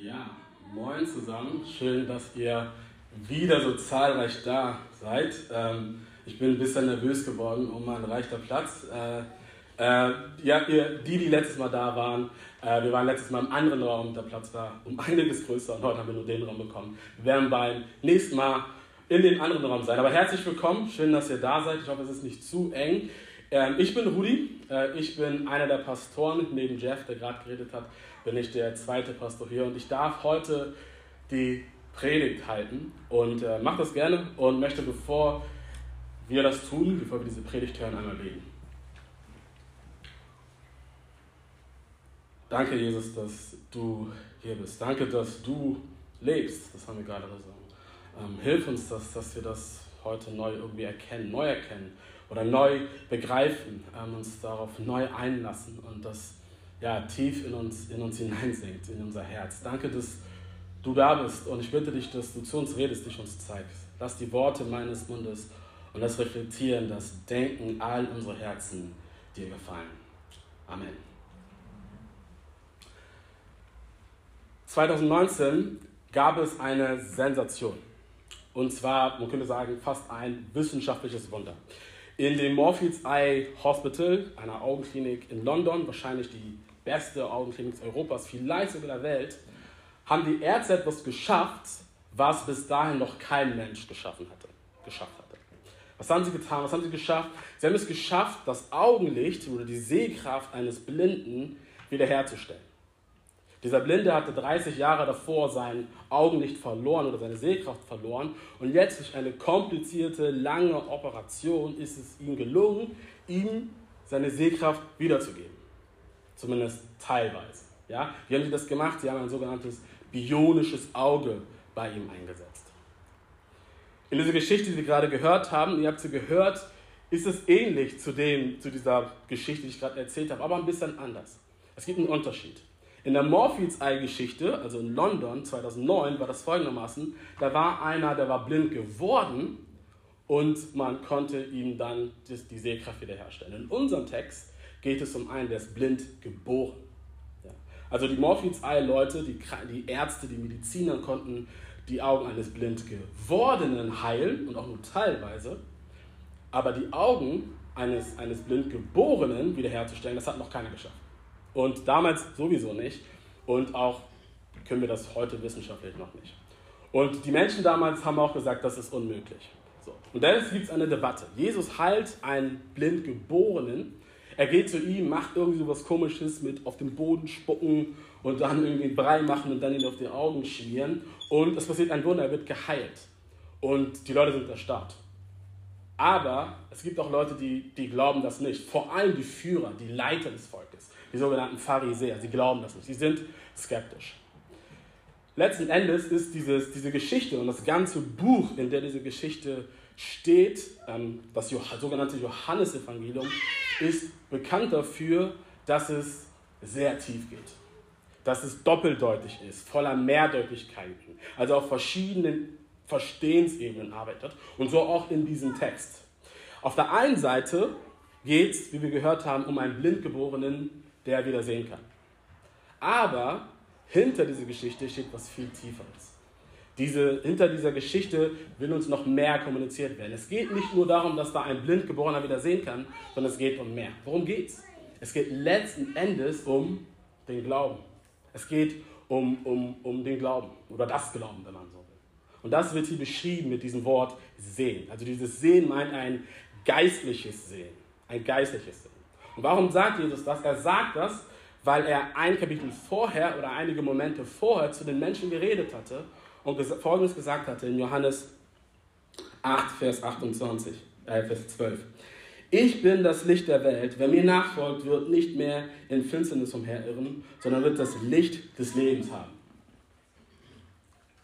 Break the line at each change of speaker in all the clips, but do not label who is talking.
Ja, moin zusammen. Schön, dass ihr wieder so zahlreich da seid. Ähm, ich bin ein bisschen nervös geworden um mein reichter Platz. Äh, äh, ja, ihr, die, die letztes Mal da waren, äh, wir waren letztes Mal im anderen Raum, der Platz war um einiges größer und heute haben wir nur den Raum bekommen. Wir werden beim nächsten Mal in den anderen Raum sein. Aber herzlich willkommen, schön, dass ihr da seid. Ich hoffe, es ist nicht zu eng. Ähm, ich bin Rudi, äh, ich bin einer der Pastoren, neben Jeff, der gerade geredet hat, bin ich der zweite Pastor hier und ich darf heute die Predigt halten und äh, mache das gerne und möchte, bevor wir das tun, bevor wir diese Predigt hören, einmal beten. Danke, Jesus, dass du hier bist. Danke, dass du lebst. Das haben wir gerade gesagt. Ähm, hilf uns, dass, dass wir das heute neu irgendwie erkennen, neu erkennen oder neu begreifen, ähm, uns darauf neu einlassen und das ja, tief in uns, in uns hineinsinkt, in unser Herz. Danke, dass du da bist und ich bitte dich, dass du zu uns redest, dich uns zeigst. Lass die Worte meines Mundes und das Reflektieren, das Denken all unsere Herzen dir gefallen. Amen. 2019 gab es eine Sensation. Und zwar, man könnte sagen, fast ein wissenschaftliches Wunder. In dem Morpheus Eye Hospital, einer Augenklinik in London, wahrscheinlich die beste Augenklinik Europas, vielleicht sogar der Welt, haben die Ärzte etwas geschafft, was bis dahin noch kein Mensch geschaffen hatte, geschafft hatte. Was haben sie getan? Was haben sie geschafft? Sie haben es geschafft, das Augenlicht oder die Sehkraft eines Blinden wiederherzustellen. Dieser Blinde hatte 30 Jahre davor sein Augenlicht verloren oder seine Sehkraft verloren und jetzt durch eine komplizierte, lange Operation ist es ihm gelungen, ihm seine Sehkraft wiederzugeben. Zumindest teilweise. Ja? Wie haben sie das gemacht? Sie haben ein sogenanntes bionisches Auge bei ihm eingesetzt. In dieser Geschichte, die wir gerade gehört haben, ihr habt sie gehört, ist es ähnlich zu, dem, zu dieser Geschichte, die ich gerade erzählt habe, aber ein bisschen anders. Es gibt einen Unterschied. In der Morpheus Eye Geschichte, also in London 2009, war das folgendermaßen: Da war einer, der war blind geworden und man konnte ihm dann die Sehkraft wiederherstellen. In unserem Text geht es um einen, der ist blind geboren. Ja. Also die Morpheus Eye Leute, die, die Ärzte, die Mediziner konnten die Augen eines blind gewordenen heilen und auch nur teilweise. Aber die Augen eines, eines blind geborenen wiederherzustellen, das hat noch keiner geschafft. Und damals sowieso nicht. Und auch können wir das heute wissenschaftlich noch nicht. Und die Menschen damals haben auch gesagt, das ist unmöglich. So. Und dann gibt es eine Debatte. Jesus heilt einen Blindgeborenen. Er geht zu ihm, macht irgendwie so was Komisches mit auf den Boden spucken und dann irgendwie Brei machen und dann ihn auf die Augen schmieren. Und es passiert ein Wunder, er wird geheilt. Und die Leute sind erstarrt. Aber es gibt auch Leute, die, die glauben das nicht. Vor allem die Führer, die Leiter des Volkes, die sogenannten Pharisäer. Sie glauben das nicht. Sie sind skeptisch. Letzten Endes ist dieses, diese Geschichte und das ganze Buch, in der diese Geschichte steht, ähm, das sogenannte Johannesevangelium, ist bekannt dafür, dass es sehr tief geht. Dass es doppeldeutig ist, voller Mehrdeutigkeiten. Also auf verschiedenen Verstehensebenen arbeitet und so auch in diesem Text. Auf der einen Seite geht es, wie wir gehört haben, um einen Blindgeborenen, der wieder sehen kann. Aber hinter dieser Geschichte steht was viel Tieferes. Diese, hinter dieser Geschichte will uns noch mehr kommuniziert werden. Es geht nicht nur darum, dass da ein Blindgeborener wieder sehen kann, sondern es geht um mehr. Worum geht es? Es geht letzten Endes um den Glauben. Es geht um, um, um den Glauben oder das Glauben, wenn man so will. Und das wird hier beschrieben mit diesem Wort sehen. Also dieses Sehen meint ein geistliches Sehen. Ein geistliches Sehen. Und warum sagt Jesus das? Er sagt das, weil er ein Kapitel vorher oder einige Momente vorher zu den Menschen geredet hatte und Folgendes gesagt hatte in Johannes 8, Vers 28, äh, Vers 12. Ich bin das Licht der Welt. Wer mir nachfolgt, wird nicht mehr in Finsternis umherirren, sondern wird das Licht des Lebens haben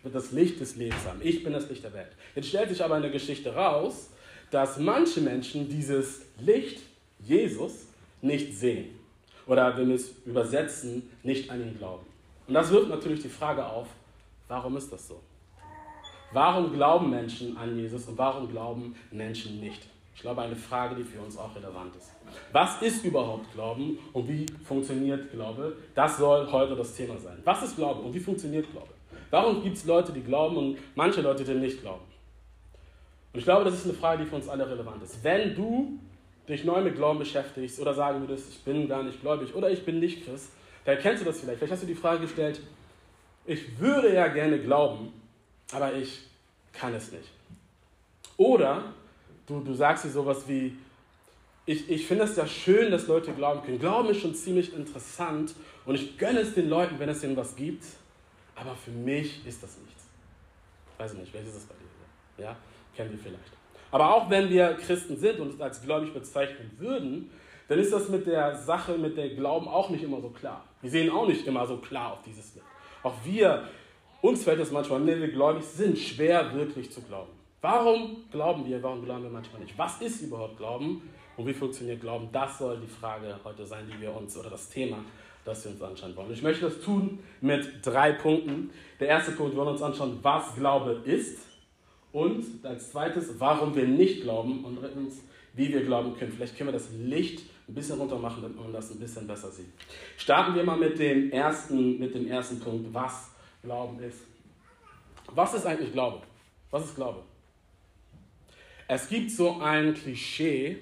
wird das Licht des Lebens haben. Ich bin das Licht der Welt. Jetzt stellt sich aber in der Geschichte raus, dass manche Menschen dieses Licht, Jesus, nicht sehen. Oder wenn wir es übersetzen, nicht an ihn glauben. Und das wirft natürlich die Frage auf, warum ist das so? Warum glauben Menschen an Jesus und warum glauben Menschen nicht Ich glaube, eine Frage, die für uns auch relevant ist. Was ist überhaupt Glauben und wie funktioniert Glaube? Das soll heute das Thema sein. Was ist Glaube und wie funktioniert Glaube? Warum gibt es Leute, die glauben und manche Leute, die nicht glauben? Und ich glaube, das ist eine Frage, die für uns alle relevant ist. Wenn du dich neu mit Glauben beschäftigst oder sagen würdest, ich bin gar nicht gläubig oder ich bin nicht Christ, dann kennst du das vielleicht. Vielleicht hast du die Frage gestellt, ich würde ja gerne glauben, aber ich kann es nicht. Oder du, du sagst dir sowas wie, ich, ich finde es ja schön, dass Leute glauben können. Glauben ist schon ziemlich interessant und ich gönne es den Leuten, wenn es ihnen was gibt, aber für mich ist das nichts. Weiß ich nicht, welches ist es bei dir? Ja, kennt ihr vielleicht. Aber auch wenn wir Christen sind und uns als gläubig bezeichnen würden, dann ist das mit der Sache, mit der Glauben auch nicht immer so klar. Wir sehen auch nicht immer so klar auf dieses Licht. Auch wir, uns fällt es manchmal, wenn wir gläubig sind, schwer wirklich zu glauben. Warum glauben wir, warum glauben wir manchmal nicht? Was ist überhaupt Glauben und wie funktioniert Glauben? Das soll die Frage heute sein, die wir uns, oder das Thema, das wir uns anschauen wollen. Ich möchte das tun mit drei Punkten. Der erste Punkt, wir wollen uns anschauen, was Glaube ist. Und als zweites, warum wir nicht glauben. Und drittens, wie wir glauben können. Vielleicht können wir das Licht ein bisschen runter machen, damit man das ein bisschen besser sieht. Starten wir mal mit dem ersten, mit dem ersten Punkt, was Glauben ist. Was ist eigentlich Glaube? Was ist Glaube? Es gibt so ein Klischee,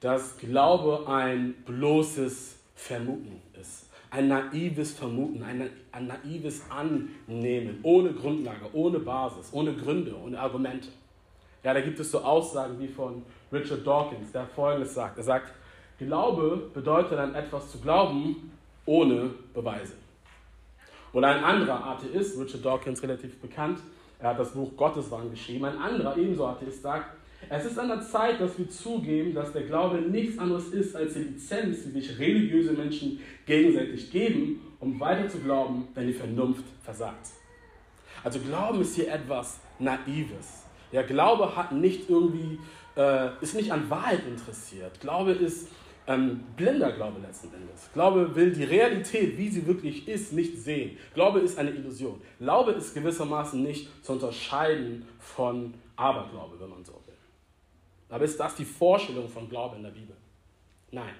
dass Glaube ein bloßes Vermuten ist. Ein naives Vermuten, ein, ein naives Annehmen, ohne Grundlage, ohne Basis, ohne Gründe, ohne Argumente. Ja, da gibt es so Aussagen wie von Richard Dawkins, der folgendes sagt. Er sagt, Glaube bedeutet an etwas zu glauben ohne Beweise. Und ein anderer Atheist, Richard Dawkins relativ bekannt, er hat das Buch Gotteswahn geschrieben, ein anderer ebenso Atheist sagt, es ist an der Zeit, dass wir zugeben, dass der Glaube nichts anderes ist als die Lizenz, die sich religiöse Menschen gegenseitig geben, um weiter zu glauben, wenn die Vernunft versagt. Also Glauben ist hier etwas Naives. Ja, Glaube hat nicht irgendwie, äh, ist nicht an Wahrheit interessiert. Glaube ist ähm, blinder Glaube letzten Endes. Glaube will die Realität, wie sie wirklich ist, nicht sehen. Glaube ist eine Illusion. Glaube ist gewissermaßen nicht zu unterscheiden von Aberglaube, wenn man so will. Aber ist das die Vorstellung von Glaube in der Bibel? Nein.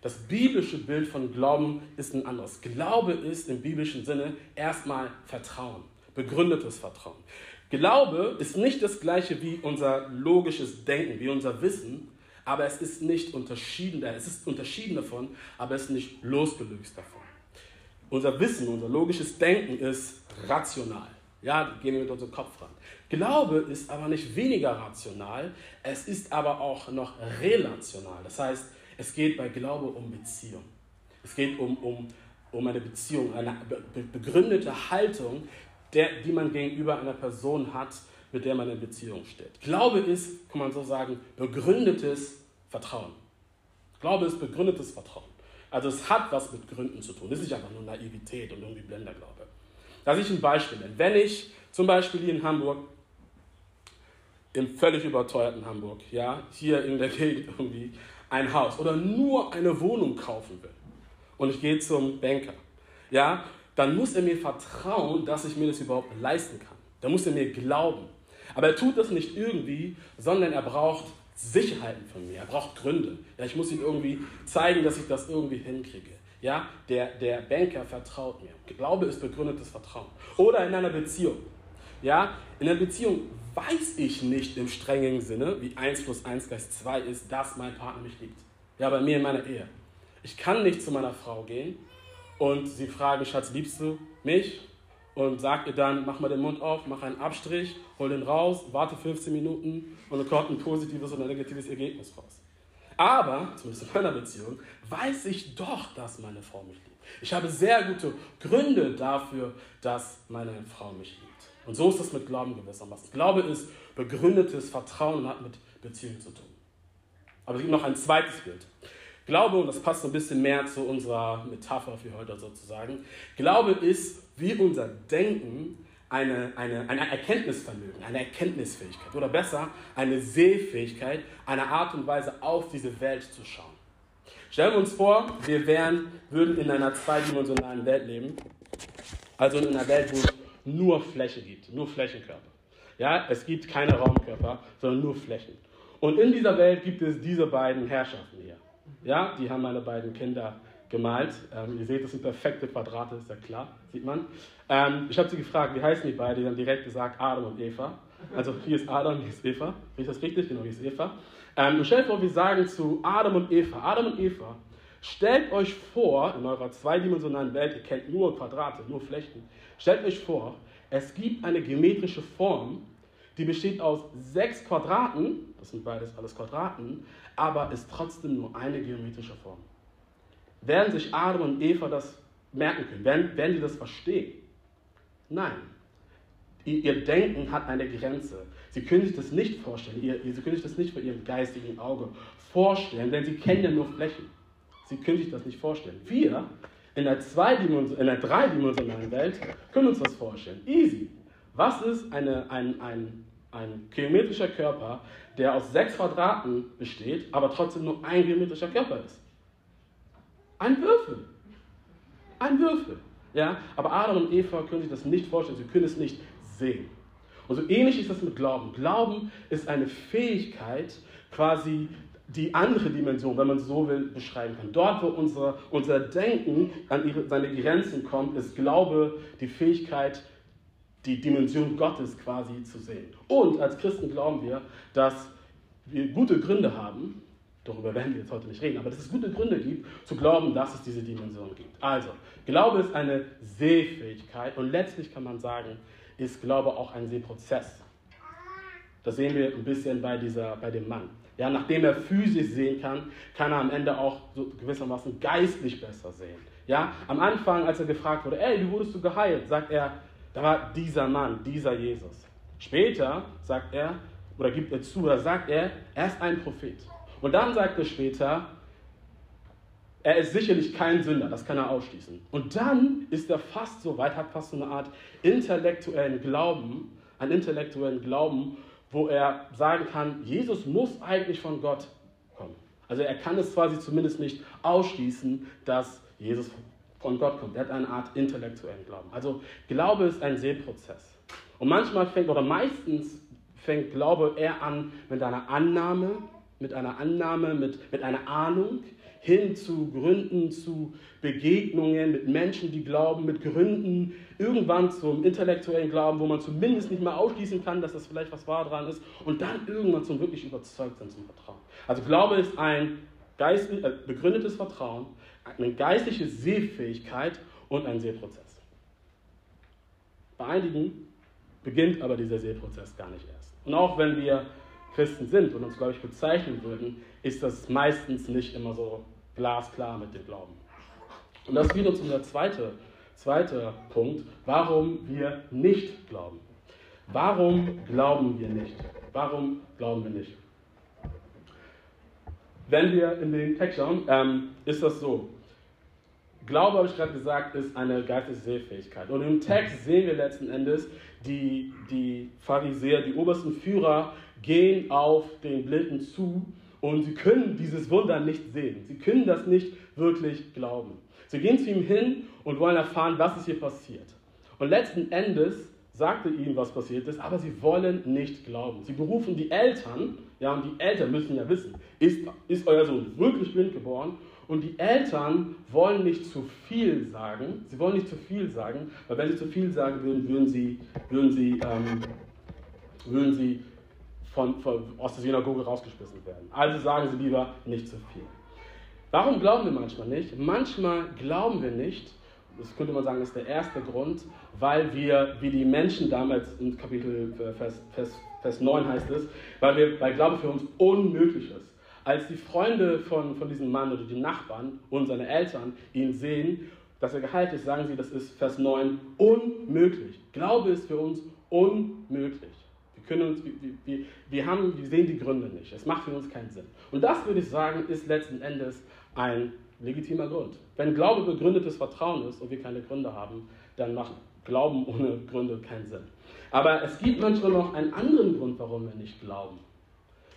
Das biblische Bild von Glauben ist ein anderes. Glaube ist im biblischen Sinne erstmal Vertrauen, begründetes Vertrauen. Glaube ist nicht das gleiche wie unser logisches Denken, wie unser Wissen, aber es ist nicht unterschieden, es ist unterschieden davon, aber es ist nicht losgelöst davon. Unser Wissen, unser logisches Denken ist rational. Ja, gehen wir mit unserem Kopf ran. Glaube ist aber nicht weniger rational, es ist aber auch noch relational. Das heißt, es geht bei Glaube um Beziehung. Es geht um, um, um eine Beziehung, eine begründete Haltung, der, die man gegenüber einer Person hat, mit der man in Beziehung steht. Glaube ist, kann man so sagen, begründetes Vertrauen. Glaube ist begründetes Vertrauen. Also es hat was mit Gründen zu tun. Es ist nicht einfach nur Naivität und irgendwie Blenderglaube. Lass ich ein Beispiel nennen. Wenn ich zum Beispiel hier in Hamburg, im völlig überteuerten Hamburg, ja, hier in der Gegend irgendwie ein Haus oder nur eine Wohnung kaufen will und ich gehe zum Banker, ja, dann muss er mir vertrauen, dass ich mir das überhaupt leisten kann. Da muss er mir glauben. Aber er tut das nicht irgendwie, sondern er braucht Sicherheiten von mir. Er braucht Gründe. Ja, ich muss ihm irgendwie zeigen, dass ich das irgendwie hinkriege. Ja, der, der Banker vertraut mir. Glaube ist begründetes Vertrauen. Oder in einer Beziehung. Ja, in einer Beziehung weiß ich nicht im strengen Sinne, wie 1 plus 1 gleich 2 ist, dass mein Partner mich liebt. Ja, bei mir in meiner Ehe. Ich kann nicht zu meiner Frau gehen und sie fragen, Schatz, liebst du mich? und sag ihr dann, mach mal den Mund auf, mach einen Abstrich, hol den raus, warte 15 Minuten und dann kommt ein positives oder negatives Ergebnis raus. Aber, zumindest in meiner Beziehung, weiß ich doch, dass meine Frau mich liebt. Ich habe sehr gute Gründe dafür, dass meine Frau mich liebt. Und so ist es mit Glauben gewissermaßen. Glaube ist begründetes Vertrauen und hat mit Beziehung zu tun. Aber es gibt noch ein zweites Bild. Glaube, und das passt ein bisschen mehr zu unserer Metapher für heute sozusagen, Glaube ist wie unser Denken eine, eine, ein Erkenntnisvermögen, eine Erkenntnisfähigkeit oder besser eine Sehfähigkeit, eine Art und Weise auf diese Welt zu schauen. Stellen wir uns vor, wir wären, würden in einer zweidimensionalen Welt leben, also in einer Welt, wo nur Fläche gibt, nur Flächenkörper. Ja, es gibt keine Raumkörper, sondern nur Flächen. Und in dieser Welt gibt es diese beiden Herrschaften hier. Ja, die haben meine beiden Kinder gemalt. Ähm, ihr seht, das sind perfekte Quadrate, ist ja klar, sieht man. Ähm, ich habe sie gefragt, wie heißen die beiden? Die haben direkt gesagt Adam und Eva. Also hier ist Adam, hier ist Eva. Ist das richtig? Genau, hier ist Eva. Ähm, und stellt vor, wir sagen zu Adam und Eva, Adam und Eva, stellt euch vor, in eurer zweidimensionalen Welt, ihr kennt nur Quadrate, nur Flächen, stellt euch vor, es gibt eine geometrische Form, die besteht aus sechs Quadraten, das sind beides alles Quadraten, aber ist trotzdem nur eine geometrische Form. Werden sich Adam und Eva das merken können? Werden, werden die das verstehen? Nein. Ihr Denken hat eine Grenze. Sie können sich das nicht vorstellen. Sie können sich das nicht vor ihrem geistigen Auge vorstellen, denn sie kennen ja nur Flächen. Sie können sich das nicht vorstellen. Wir in Zweidimension, in der dreidimensionalen Welt können uns das vorstellen. Easy. Was ist eine, ein, ein, ein geometrischer Körper, der aus sechs Quadraten besteht, aber trotzdem nur ein geometrischer Körper ist? Ein Würfel. Ein Würfel. Ja? Aber Adam und Eva können sich das nicht vorstellen, sie können es nicht sehen. Und so ähnlich ist das mit Glauben. Glauben ist eine Fähigkeit, quasi die andere Dimension, wenn man so will, beschreiben kann. Dort, wo unser, unser Denken an ihre, seine Grenzen kommt, ist Glaube die Fähigkeit, die Dimension Gottes quasi zu sehen. Und als Christen glauben wir, dass wir gute Gründe haben, darüber werden wir jetzt heute nicht reden, aber dass es gute Gründe gibt, zu glauben, dass es diese Dimension gibt. Also, Glaube ist eine Sehfähigkeit und letztlich kann man sagen, ist Glaube auch ein Sehprozess. Das sehen wir ein bisschen bei, dieser, bei dem Mann. Ja, nachdem er physisch sehen kann, kann er am Ende auch so gewissermaßen geistlich besser sehen. Ja, am Anfang, als er gefragt wurde, ey, wie wurdest du geheilt, sagt er, da war dieser Mann, dieser Jesus. Später sagt er, oder gibt er zu, oder sagt er, er ist ein Prophet. Und dann sagt er später, er ist sicherlich kein Sünder, das kann er ausschließen. Und dann ist er fast so weit, hat fast so eine Art intellektuellen Glauben, einen intellektuellen Glauben, wo er sagen kann, Jesus muss eigentlich von Gott kommen. Also er kann es quasi zumindest nicht ausschließen, dass Jesus von Gott kommt. Er hat eine Art intellektuellen Glauben. Also Glaube ist ein Sehprozess. Und manchmal fängt, oder meistens fängt Glaube eher an mit einer Annahme, mit einer Annahme, mit, mit einer Ahnung, hin zu Gründen, zu Begegnungen mit Menschen, die glauben, mit Gründen, irgendwann zum intellektuellen Glauben, wo man zumindest nicht mal ausschließen kann, dass das vielleicht was wahr dran ist, und dann irgendwann zum wirklich Überzeugtsein, zum Vertrauen. Also Glaube ist ein geistlich, äh, begründetes Vertrauen, eine geistliche Sehfähigkeit und ein Sehprozess. Bei einigen beginnt aber dieser Sehprozess gar nicht erst. Und auch wenn wir Christen sind und uns, glaube ich, bezeichnen würden, ist das meistens nicht immer so glasklar mit dem Glauben. Und das führt uns unser zweiter zweite Punkt, warum wir nicht glauben. Warum glauben wir nicht? Warum glauben wir nicht? Wenn wir in den Text schauen, ähm, ist das so. Glaube, habe ich gerade gesagt, ist eine geistige Sehfähigkeit. Und im Text sehen wir letzten Endes, die, die Pharisäer, die obersten Führer gehen auf den Blinden zu und sie können dieses Wunder nicht sehen. Sie können das nicht wirklich glauben. Sie gehen zu ihm hin und wollen erfahren, was ist hier passiert. Und letzten Endes sagte ihnen, was passiert ist, aber sie wollen nicht glauben. Sie berufen die Eltern, ja, und die Eltern müssen ja wissen, ist, ist euer Sohn wirklich blind geboren? Und die Eltern wollen nicht zu viel sagen. Sie wollen nicht zu viel sagen, weil wenn sie zu viel sagen würden, würden sie, würden sie, ähm, würden sie von, von, aus der Synagoge rausgeschmissen werden. Also sagen sie lieber nicht zu viel. Warum glauben wir manchmal nicht? Manchmal glauben wir nicht, das könnte man sagen, ist der erste Grund, weil wir, wie die Menschen damals in Kapitel äh, Vers, Vers, Vers 9 heißt es, weil, wir, weil Glaube für uns unmöglich ist. Als die Freunde von, von diesem Mann oder die Nachbarn und seine Eltern ihn sehen, dass er geheilt ist, sagen sie, das ist Vers 9, unmöglich. Glaube ist für uns unmöglich. Können uns, wir, wir, haben, wir sehen die Gründe nicht. Es macht für uns keinen Sinn. Und das, würde ich sagen, ist letzten Endes ein legitimer Grund. Wenn Glaube begründetes Vertrauen ist und wir keine Gründe haben, dann macht Glauben ohne Gründe keinen Sinn. Aber es gibt manchmal noch einen anderen Grund, warum wir nicht glauben.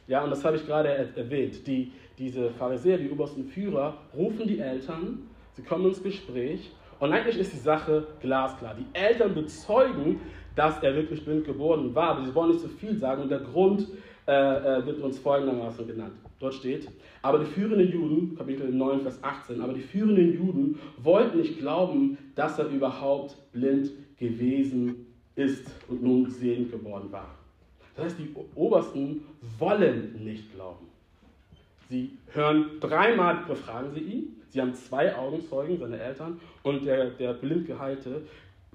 Ja, und das habe ich gerade erwähnt. Die, diese Pharisäer, die obersten Führer, rufen die Eltern, sie kommen ins Gespräch Und eigentlich ist die Sache glasklar. Die Eltern bezeugen, dass er wirklich blind geboren war, aber sie wollen nicht so viel sagen und der Grund äh, äh, wird uns folgendermaßen genannt. Dort steht, aber die führenden Juden, Kapitel 9, Vers 18, aber die führenden Juden wollten nicht glauben, dass er überhaupt blind gewesen ist und nun sehend geworden war. Das heißt, die Obersten wollen nicht glauben. Sie hören dreimal, befragen sie ihn. Sie haben zwei Augenzeugen, seine Eltern, und der, der Blindgeheilte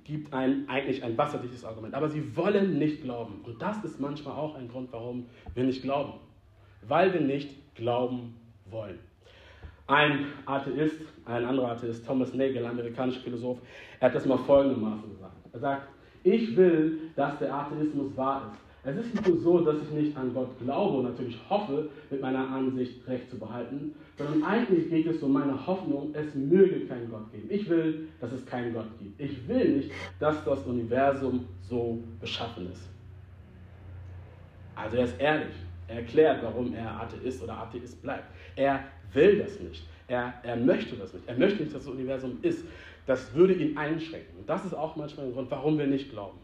gibt ein, eigentlich ein wasserdichtes Argument. Aber sie wollen nicht glauben. Und das ist manchmal auch ein Grund, warum wir nicht glauben. Weil wir nicht glauben wollen. Ein Atheist, ein anderer Atheist, Thomas Nagel, amerikanischer Philosoph, er hat das mal folgendermaßen gesagt. Er sagt, ich will, dass der Atheismus wahr ist. Es ist nicht nur so, dass ich nicht an Gott glaube und natürlich hoffe, mit meiner Ansicht recht zu behalten, sondern eigentlich geht es um meine Hoffnung, es möge keinen Gott geben. Ich will, dass es keinen Gott gibt. Ich will nicht, dass das Universum so beschaffen ist. Also er ist ehrlich. Er erklärt, warum er Atheist oder Atheist bleibt. Er will das nicht. Er, er möchte das nicht. Er möchte nicht, dass das Universum ist. Das würde ihn einschränken. Und das ist auch manchmal ein Grund, warum wir nicht glauben.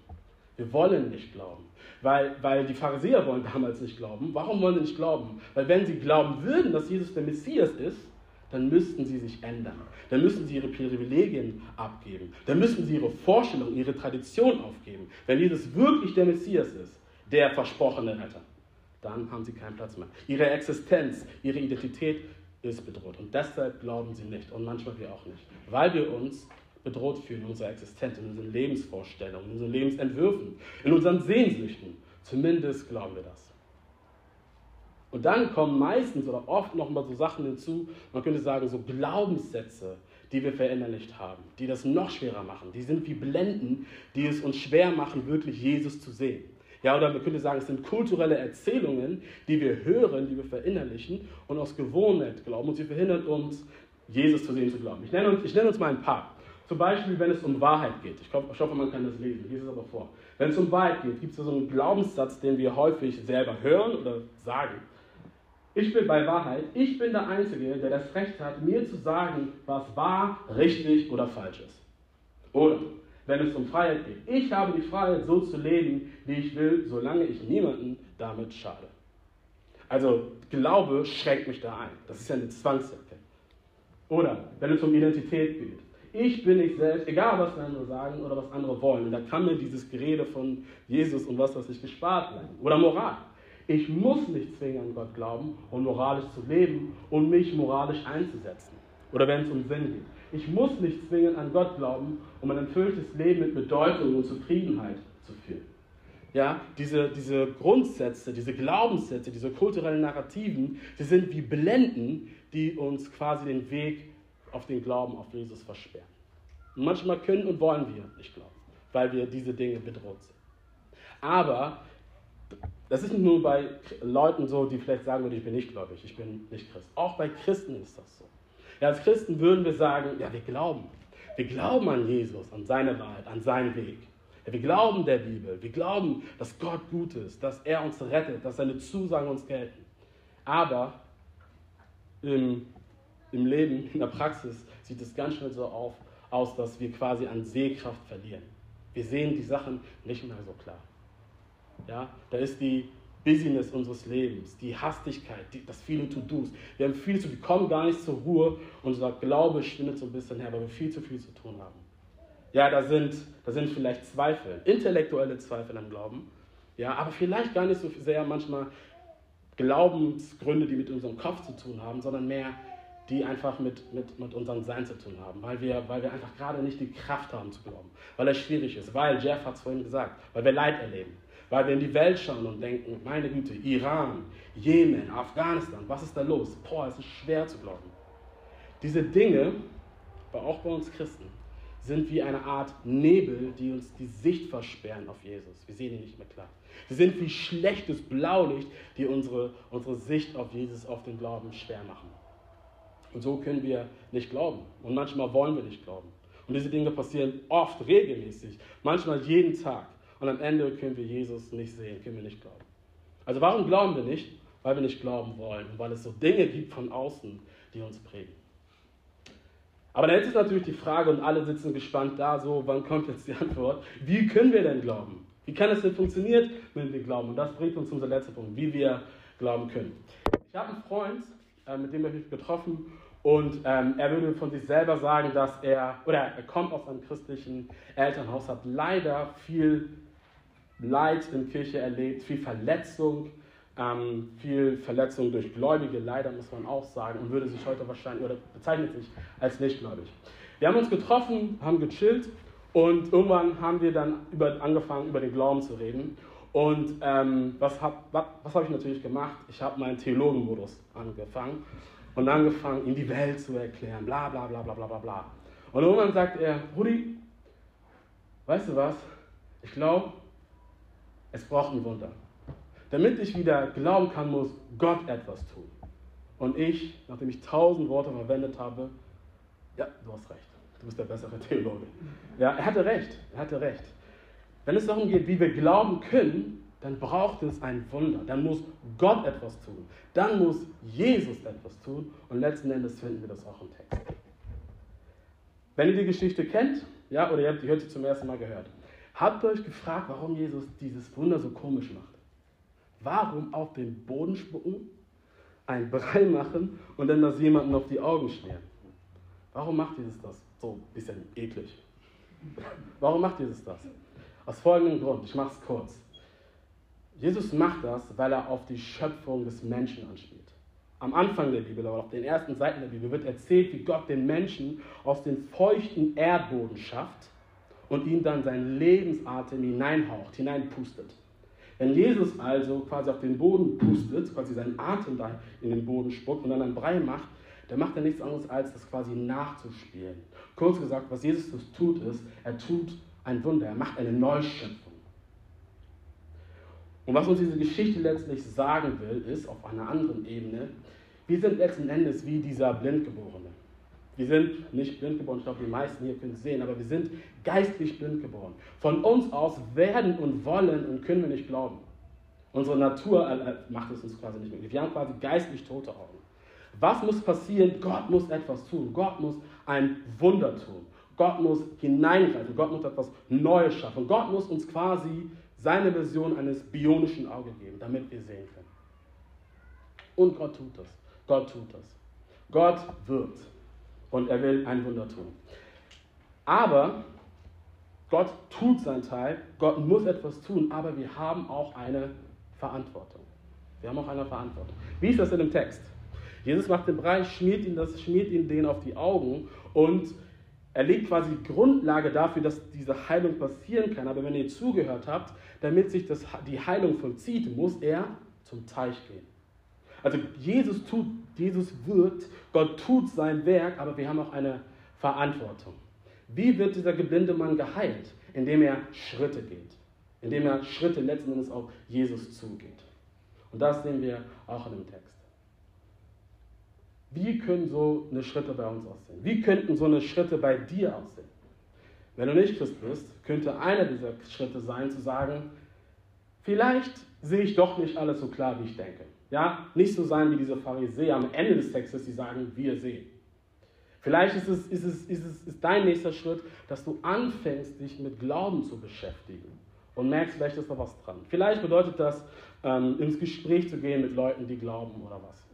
Wir wollen nicht glauben. Weil, weil die Pharisäer wollen damals nicht glauben. Warum wollen sie nicht glauben? Weil wenn sie glauben würden, dass Jesus der Messias ist, dann müssten sie sich ändern. Dann müssen sie ihre Privilegien abgeben. Dann müssen sie ihre Vorstellung, ihre Tradition aufgeben. Wenn Jesus wirklich der Messias ist, der versprochene Retter, dann haben sie keinen Platz mehr. Ihre Existenz, ihre Identität ist bedroht. Und deshalb glauben sie nicht. Und manchmal wir auch nicht. Weil wir uns bedroht fühlen in unserer Existenz, in unseren Lebensvorstellungen, in unseren Lebensentwürfen, in unseren Sehnsüchten. Zumindest glauben wir das. Und dann kommen meistens oder oft noch mal so Sachen hinzu, man könnte sagen, so Glaubenssätze, die wir verinnerlicht haben, die das noch schwerer machen. Die sind wie Blenden, die es uns schwer machen, wirklich Jesus zu sehen. Ja, oder man könnte sagen, es sind kulturelle Erzählungen, die wir hören, die wir verinnerlichen und aus Gewohnheit glauben und sie verhindern uns, Jesus zu sehen zu glauben. Ich nenne uns, ich nenne uns mal ein paar. Zum Beispiel, wenn es um Wahrheit geht. Ich hoffe, man kann das lesen. Ich lese es aber vor. Wenn es um Wahrheit geht, gibt es so einen Glaubenssatz, den wir häufig selber hören oder sagen. Ich bin bei Wahrheit, ich bin der Einzige, der das Recht hat, mir zu sagen, was wahr, richtig oder falsch ist. Oder wenn es um Freiheit geht, ich habe die Freiheit, so zu leben, wie ich will, solange ich niemanden damit schade. Also Glaube schränkt mich da ein. Das ist ja eine Zwangsjacke. Oder wenn es um Identität geht. Ich bin nicht selbst, egal was andere sagen oder was andere wollen. Und da kann mir dieses Gerede von Jesus und was weiß ich gespart bleiben. Oder Moral. Ich muss nicht zwingen an Gott glauben, um moralisch zu leben und mich moralisch einzusetzen. Oder wenn es um Sinn geht. Ich muss nicht zwingen an Gott glauben, um ein erfülltes Leben mit Bedeutung und Zufriedenheit zu führen. Ja, diese, diese Grundsätze, diese Glaubenssätze, diese kulturellen Narrativen, die sind wie Blenden, die uns quasi den Weg auf den Glauben auf Jesus versperren. Und manchmal können und wollen wir nicht glauben, weil wir diese Dinge bedroht sind. Aber das ist nicht nur bei Leuten so, die vielleicht sagen würden, ich bin nicht gläubig, ich bin nicht Christ. Auch bei Christen ist das so. Ja, als Christen würden wir sagen, ja, wir glauben. Wir glauben an Jesus, an seine Wahrheit, an seinen Weg. Ja, wir glauben der Bibel. Wir glauben, dass Gott gut ist, dass er uns rettet, dass seine Zusagen uns gelten. Aber im im Leben, in der Praxis sieht es ganz schnell so auf, aus, dass wir quasi an Sehkraft verlieren. Wir sehen die Sachen nicht mehr so klar. Ja, da ist die Business unseres Lebens, die Hastigkeit, die, das viele To-Dos. Wir haben viel zu, wir kommen gar nicht zur Ruhe. Unser Glaube schwindet so ein bisschen her, weil wir viel zu viel zu tun haben. Ja, da sind, da sind vielleicht Zweifel, intellektuelle Zweifel am Glauben. Ja, aber vielleicht gar nicht so sehr manchmal Glaubensgründe, die mit unserem Kopf zu tun haben, sondern mehr die einfach mit, mit, mit unserem Sein zu tun haben, weil wir, weil wir einfach gerade nicht die Kraft haben zu glauben, weil es schwierig ist, weil, Jeff hat es vorhin gesagt, weil wir Leid erleben, weil wir in die Welt schauen und denken, meine Güte, Iran, Jemen, Afghanistan, was ist da los? Boah, es ist schwer zu glauben. Diese Dinge, auch bei uns Christen, sind wie eine Art Nebel, die uns die Sicht versperren auf Jesus. Wir sehen ihn nicht mehr klar. Sie sind wie schlechtes Blaulicht, die unsere, unsere Sicht auf Jesus, auf den Glauben schwer machen. Und so können wir nicht glauben. Und manchmal wollen wir nicht glauben. Und diese Dinge passieren oft, regelmäßig, manchmal jeden Tag. Und am Ende können wir Jesus nicht sehen, können wir nicht glauben. Also warum glauben wir nicht? Weil wir nicht glauben wollen und weil es so Dinge gibt von außen, die uns prägen. Aber dann ist natürlich die Frage und alle sitzen gespannt da, so, wann kommt jetzt die Antwort? Wie können wir denn glauben? Wie kann es denn funktionieren, wenn wir glauben? Und das bringt uns zu unserem letzten Punkt, wie wir glauben können. Ich habe einen Freund, äh, mit dem habe ich mich getroffen und ähm, er würde von sich selber sagen, dass er, oder er kommt aus einem christlichen Elternhaus, hat leider viel Leid in Kirche erlebt, viel Verletzung, ähm, viel Verletzung durch Gläubige, leider muss man auch sagen, und würde sich heute wahrscheinlich, oder bezeichnet sich als nichtgläubig. Wir haben uns getroffen, haben gechillt und irgendwann haben wir dann über, angefangen, über den Glauben zu reden. Und ähm, was habe hab ich natürlich gemacht? Ich habe meinen Theologenmodus angefangen und angefangen, ihm die Welt zu erklären, bla bla bla bla bla bla bla. Und irgendwann sagt er, Rudi, weißt du was? Ich glaube, es braucht ein Wunder. Damit ich wieder glauben kann, muss Gott etwas tun. Und ich, nachdem ich tausend Worte verwendet habe, ja, du hast recht, du bist der bessere Theologe. Ja, er hatte recht, er hatte recht. Wenn es darum geht, wie wir glauben können, dann braucht es ein Wunder. Dann muss Gott etwas tun. Dann muss Jesus etwas tun. Und letzten Endes finden wir das auch im Text. Wenn ihr die Geschichte kennt, ja, oder ihr habt die heute zum ersten Mal gehört, habt ihr euch gefragt, warum Jesus dieses Wunder so komisch macht? Warum auf den Boden spucken, ein Brei machen und dann das jemanden auf die Augen schmieren? Warum macht Jesus das? So ein bisschen eklig. Warum macht Jesus das? Aus folgendem Grund, ich mache es kurz. Jesus macht das, weil er auf die Schöpfung des Menschen anspielt. Am Anfang der Bibel, aber auf den ersten Seiten der Bibel wird erzählt, wie Gott den Menschen aus dem feuchten Erdboden schafft und ihn dann seinen Lebensatem hineinhaucht, hineinpustet. Wenn Jesus also quasi auf den Boden pustet, quasi seinen Atem da in den Boden spuckt und dann ein Brei macht, dann macht er nichts anderes, als das quasi nachzuspielen. Kurz gesagt, was Jesus tut, ist, er tut ein Wunder, er macht eine Neuschöpfung. Und was uns diese Geschichte letztlich sagen will, ist auf einer anderen Ebene, wir sind letzten Endes wie dieser Blindgeborene. Wir sind nicht blind geboren, ich glaube, die meisten hier können es sehen, aber wir sind geistlich blind geboren. Von uns aus werden und wollen und können wir nicht glauben. Unsere Natur äh, äh, macht es uns quasi nicht möglich. Wir haben quasi geistlich tote Augen. Was muss passieren? Gott muss etwas tun. Gott muss ein Wunder tun. Gott muss hineingreifen. Gott muss etwas Neues schaffen. Gott muss uns quasi seine Version eines bionischen Auges geben, damit wir sehen können. Und Gott tut das. Gott tut das. Gott wird und er will ein Wunder tun. Aber Gott tut seinen Teil, Gott muss etwas tun, aber wir haben auch eine Verantwortung. Wir haben auch eine Verantwortung. Wie ist das in dem Text? Jesus macht den Brei, schmiert ihn, das, schmiert ihn den auf die Augen und er legt quasi die Grundlage dafür, dass diese Heilung passieren kann. Aber wenn ihr zugehört habt, damit sich das, die Heilung vollzieht, muss er zum Teich gehen. Also Jesus tut, Jesus wirkt, Gott tut sein Werk, aber wir haben auch eine Verantwortung. Wie wird dieser geblinde Mann geheilt? Indem er Schritte geht. Indem er Schritte letzten Endes auf Jesus zugeht. Und das sehen wir auch in dem Text. Wie können so eine Schritte bei uns aussehen? Wie könnten so eine Schritte bei dir aussehen? Wenn du nicht Christ bist, könnte einer dieser Schritte sein, zu sagen, vielleicht sehe ich doch nicht alles so klar, wie ich denke. Ja, nicht so sein wie diese Pharisäer am Ende des Textes, die sagen, wir sehen. Vielleicht ist, es, ist, es, ist, es, ist dein nächster Schritt, dass du anfängst, dich mit Glauben zu beschäftigen und merkst, vielleicht ist da was dran. Vielleicht bedeutet das, ähm, ins Gespräch zu gehen mit Leuten, die glauben oder was.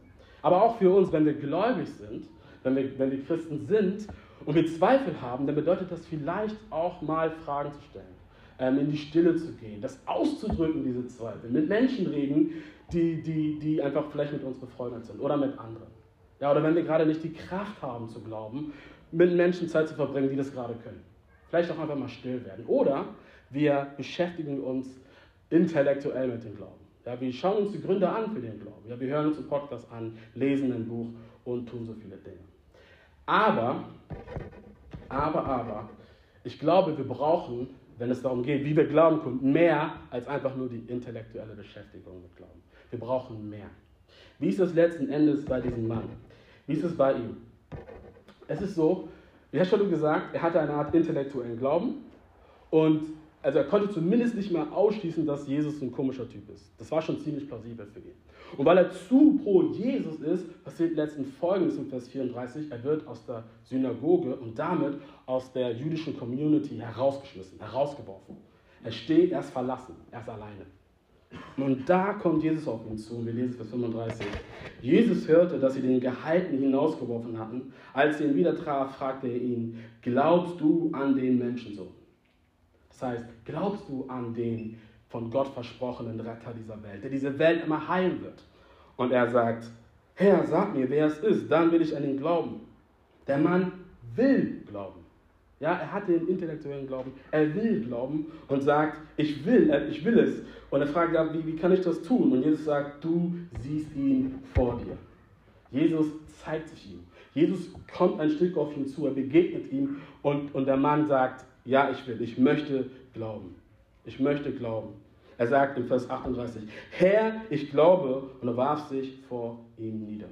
Aber auch für uns, wenn wir gläubig sind, wenn wir, wenn wir Christen sind und wir Zweifel haben, dann bedeutet das vielleicht auch mal Fragen zu stellen, ähm, in die Stille zu gehen, das auszudrücken, diese Zweifel, mit Menschen reden, die, die, die einfach vielleicht mit uns befreundet sind oder mit anderen. Ja, oder wenn wir gerade nicht die Kraft haben zu glauben, mit Menschen Zeit zu verbringen, die das gerade können. Vielleicht auch einfach mal still werden. Oder wir beschäftigen uns intellektuell mit dem Glauben. Ja, wir schauen uns die Gründe an für den Glauben. Ja, wir hören uns einen Podcast an, lesen ein Buch und tun so viele Dinge. Aber, aber, aber, ich glaube, wir brauchen, wenn es darum geht, wie wir glauben können, mehr als einfach nur die intellektuelle Beschäftigung mit Glauben. Wir brauchen mehr. Wie ist es letzten Endes bei diesem Mann? Wie ist es bei ihm? Es ist so, wie hast schon gesagt, er hatte eine Art intellektuellen Glauben und also er konnte zumindest nicht mehr ausschließen, dass Jesus ein komischer Typ ist. Das war schon ziemlich plausibel für ihn. Und weil er zu pro Jesus ist, passiert letztens Folgendes in Vers 34. Er wird aus der Synagoge und damit aus der jüdischen Community herausgeschmissen, herausgeworfen. Er steht, er ist verlassen, er ist alleine. Und da kommt Jesus auf ihn zu, und wir lesen Vers 35. Jesus hörte, dass sie den Gehalten hinausgeworfen hatten. Als sie ihn wieder traf, fragte er ihn, glaubst du an den Menschensohn? Das heißt, glaubst du an den von Gott versprochenen Retter dieser Welt, der diese Welt immer heilen wird? Und er sagt, Herr, sag mir, wer es ist, dann will ich an ihn glauben. Der Mann will glauben. Ja, er hat den intellektuellen Glauben, er will glauben und sagt, ich will, äh, ich will es. Und er fragt, wie, wie kann ich das tun? Und Jesus sagt, du siehst ihn vor dir. Jesus zeigt sich ihm. Jesus kommt ein Stück auf ihn zu, er begegnet ihm und, und der Mann sagt, ja, ich will, ich möchte glauben. Ich möchte glauben. Er sagt in Vers 38, Herr, ich glaube, und er warf sich vor ihm nieder.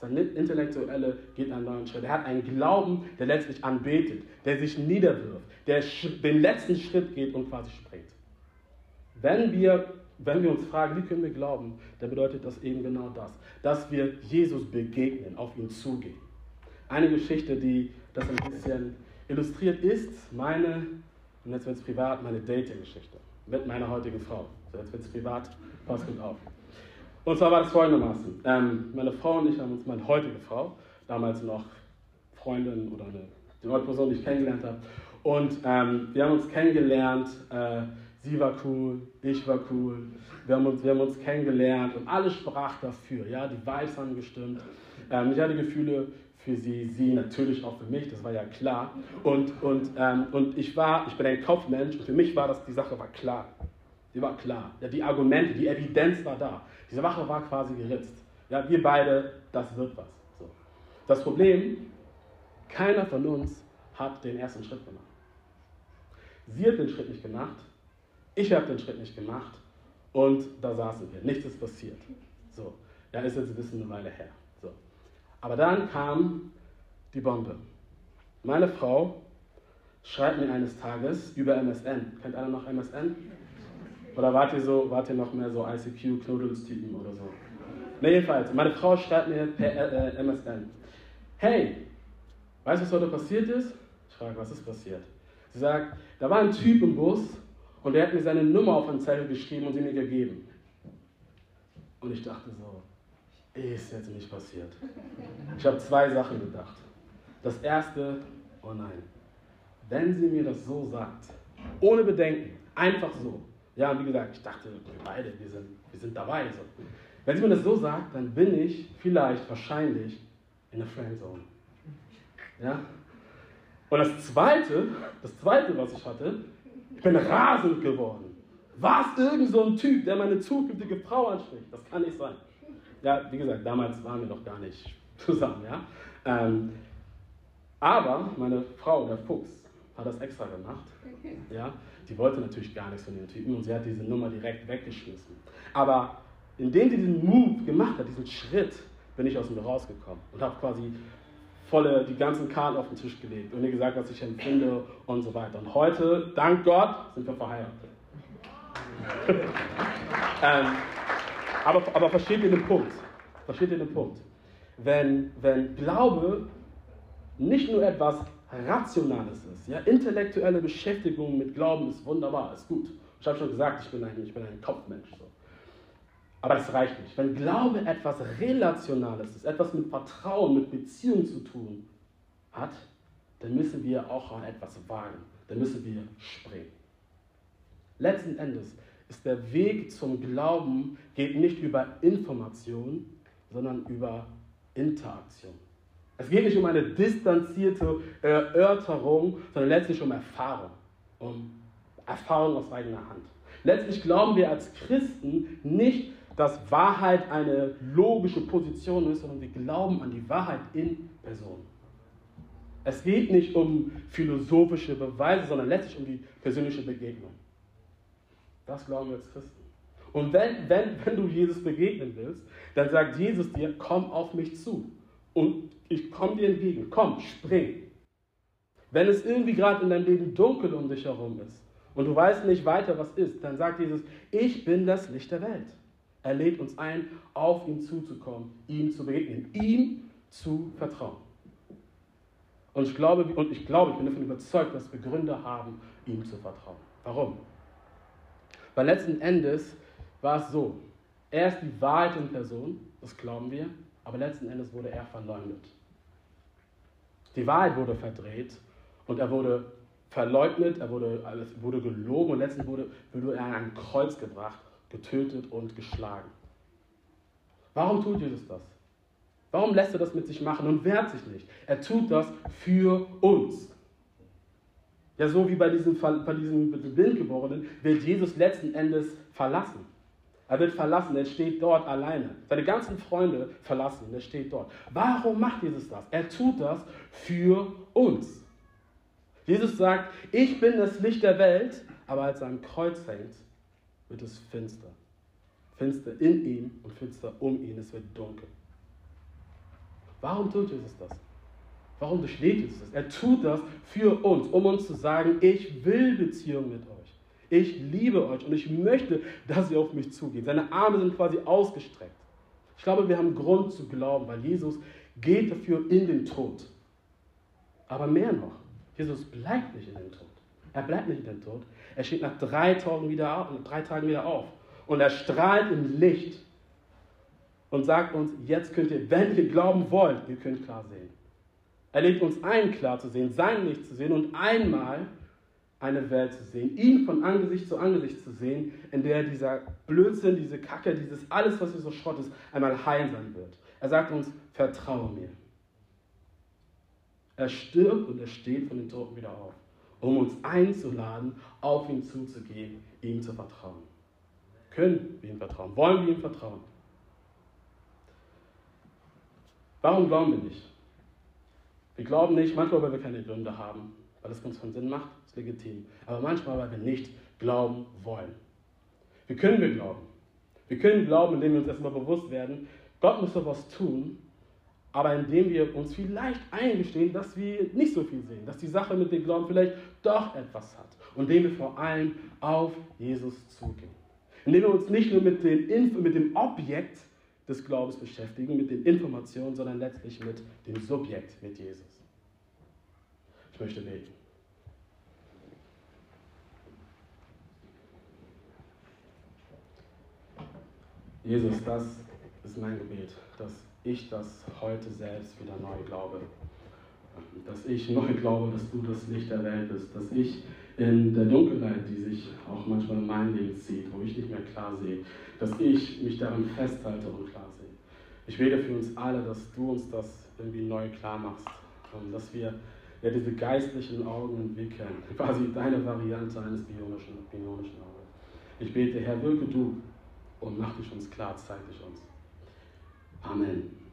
Sein Intellektuelle geht einen neuen Schritt. Er hat einen Glauben, der letztlich anbetet, der sich niederwirft, der den letzten Schritt geht und quasi springt. Wenn wir, wenn wir uns fragen, wie können wir glauben, dann bedeutet das eben genau das, dass wir Jesus begegnen, auf ihn zugehen. Eine Geschichte, die das ein bisschen illustriert, ist meine, und jetzt wird es privat, meine Dating-Geschichte mit meiner heutigen Frau. So, jetzt wird es privat, passt gut auf. Und zwar war das folgendermaßen. Ähm, meine Frau und ich haben uns, meine heutige Frau, damals noch Freundin oder eine, die neue Person, die ich kennengelernt habe. Und ähm, wir haben uns kennengelernt. Äh, sie war cool, ich war cool. Wir haben uns, wir haben uns kennengelernt und alles sprach dafür. Ja, die Vibes haben gestimmt. Ähm, ich hatte Gefühle für sie, sie natürlich auch für mich, das war ja klar. Und, und, ähm, und ich war, ich bin ein Kopfmensch und für mich war das, die Sache war klar. Die war klar. Ja, die Argumente, die Evidenz war da. Diese Wache war quasi geritzt. Ja, wir beide, das wird was. So. Das Problem, keiner von uns hat den ersten Schritt gemacht. Sie hat den Schritt nicht gemacht, ich habe den Schritt nicht gemacht und da saßen wir. Nichts ist passiert. So, ja, ist jetzt ein bisschen eine Weile her. Aber dann kam die Bombe. Meine Frau schreibt mir eines Tages über MSN. Kennt einer noch MSN? Oder wart ihr so, wart ihr noch mehr so ICQ-Knuddels-Typen oder so? Ne, jedenfalls, meine Frau schreibt mir per äh, MSN. Hey, weißt du, was heute passiert ist? Ich frage, was ist passiert? Sie sagt, da war ein Typ im Bus und der hat mir seine Nummer auf einen Zettel geschrieben und sie mir gegeben. Und ich dachte so, ist jetzt nicht passiert. Ich habe zwei Sachen gedacht. Das erste, oh nein, wenn sie mir das so sagt, ohne Bedenken, einfach so, ja, wie gesagt, ich dachte, wir beide, wir sind, wir sind dabei. So. Wenn sie mir das so sagt, dann bin ich vielleicht, wahrscheinlich in der Friendzone. Ja? Und das Zweite, das Zweite, was ich hatte, ich bin rasend geworden. War es irgend so Typ, der meine zukünftige Frau anspricht? Das kann nicht sein. Ja, wie gesagt, damals waren wir noch gar nicht zusammen. Ja? Ähm, aber meine Frau, der Fuchs, hat das extra gemacht. Ja? Die wollte natürlich gar nichts von dem Typen und sie hat diese Nummer direkt weggeschmissen. Aber indem sie diesen Move gemacht hat, diesen Schritt, bin ich aus mir rausgekommen und habe quasi volle die ganzen Karten auf den Tisch gelegt und ihr gesagt, was ich empfinde und so weiter. Und heute, dank Gott, sind wir verheiratet. ähm, aber, aber versteht ihr den Punkt? Versteht ihr den Punkt? Wenn, wenn Glaube nicht nur etwas Rationales ist. Ja? Intellektuelle Beschäftigung mit Glauben ist wunderbar, ist gut. Ich habe schon gesagt, ich bin ein, ich bin ein Kopfmensch. So. Aber das reicht nicht. Wenn Glaube etwas Relationales ist, etwas mit Vertrauen, mit Beziehung zu tun hat, dann müssen wir auch an etwas wagen. Dann müssen wir springen. Letzten Endes ist der Weg zum Glauben geht nicht über Information, sondern über Interaktion. Es geht nicht um eine distanzierte Erörterung, sondern letztlich um Erfahrung. Um Erfahrung aus eigener Hand. Letztlich glauben wir als Christen nicht, dass Wahrheit eine logische Position ist, sondern wir glauben an die Wahrheit in Person. Es geht nicht um philosophische Beweise, sondern letztlich um die persönliche Begegnung. Das glauben wir als Christen. Und wenn, wenn, wenn du Jesus begegnen willst, dann sagt Jesus dir, komm auf mich zu und ich komme dir entgegen. Komm, spring. Wenn es irgendwie gerade in deinem Leben dunkel um dich herum ist und du weißt nicht weiter, was ist, dann sagt Jesus, ich bin das Licht der Welt. Er lädt uns ein, auf ihn zuzukommen, ihm zu begegnen, ihm zu vertrauen. Und ich glaube, und ich glaube, ich bin davon überzeugt, dass wir Gründe haben, ihm zu vertrauen. Warum? Weil letzten Endes war es so, er ist die Wahrheit in Person, das glauben wir, aber letzten Endes wurde er verleugnet. Die Wahrheit wurde verdreht und er wurde verleugnet, er wurde, es wurde gelogen und letztendlich wurde, wurde er an ein Kreuz gebracht, getötet und geschlagen. Warum tut Jesus das? Warum lässt er das mit sich machen und wehrt sich nicht? Er tut das für uns. Ja, so wie bei diesem, bei diesem Blindgeborenen wird Jesus letzten Endes verlassen. Er wird verlassen, er steht dort alleine. Seine ganzen Freunde verlassen, er steht dort. Warum macht Jesus das? Er tut das für uns. Jesus sagt, ich bin das Licht der Welt, aber als er am Kreuz hängt, wird es finster. Finster in ihm und finster um ihn, es wird dunkel. Warum tut Jesus das? Warum durchlebt Jesus das? Er tut das für uns, um uns zu sagen, ich will Beziehung mit euch. Ich liebe euch und ich möchte, dass ihr auf mich zugeht. Seine Arme sind quasi ausgestreckt. Ich glaube, wir haben Grund zu glauben, weil Jesus geht dafür in den Tod. Aber mehr noch, Jesus bleibt nicht in dem Tod. Er bleibt nicht in dem Tod. Er steht nach drei Tagen wieder drei Tagen wieder auf. Und er strahlt im Licht und sagt uns, jetzt könnt ihr, wenn ihr glauben wollt, ihr könnt klar sehen. Er lädt uns ein, klar zu sehen, sein Licht zu sehen und einmal eine Welt zu sehen, ihn von Angesicht zu Angesicht zu sehen, in der dieser Blödsinn, diese Kacke, dieses alles, was hier so Schrott ist, einmal heil sein wird. Er sagt uns, vertraue mir. Er stirbt und er steht von den Toten wieder auf, um uns einzuladen, auf ihn zuzugehen, ihm zu vertrauen. Können wir ihm vertrauen? Wollen wir ihm vertrauen? Warum glauben wir nicht? Wir glauben nicht, manchmal, weil wir keine Gründe haben, weil es uns von Sinn macht, ist legitim. Aber manchmal, weil wir nicht glauben wollen. Wie können wir glauben? Wir können glauben, indem wir uns erstmal bewusst werden, Gott muss doch was tun, aber indem wir uns vielleicht eingestehen, dass wir nicht so viel sehen, dass die Sache mit dem Glauben vielleicht doch etwas hat. Und indem wir vor allem auf Jesus zugehen. Indem wir uns nicht nur mit, den, mit dem Objekt des Glaubens beschäftigen, mit den Informationen, sondern letztlich mit dem Subjekt, mit Jesus. Ich möchte beten. Jesus, das ist mein Gebet, dass ich das heute selbst wieder neu glaube. Dass ich neu glaube, dass du das Licht der Welt bist. Dass ich in der Dunkelheit, die sich auch manchmal in mein Leben zieht, wo ich nicht mehr klar sehe, dass ich mich daran festhalte und klar sehe. Ich bete für uns alle, dass du uns das irgendwie neu klar machst. Dass wir ja, diese geistlichen Augen entwickeln. Quasi deine Variante eines bionischen, bionischen Auges. Ich bete, Herr, wirke du und mach dich uns klar, zeig dich uns. Amen.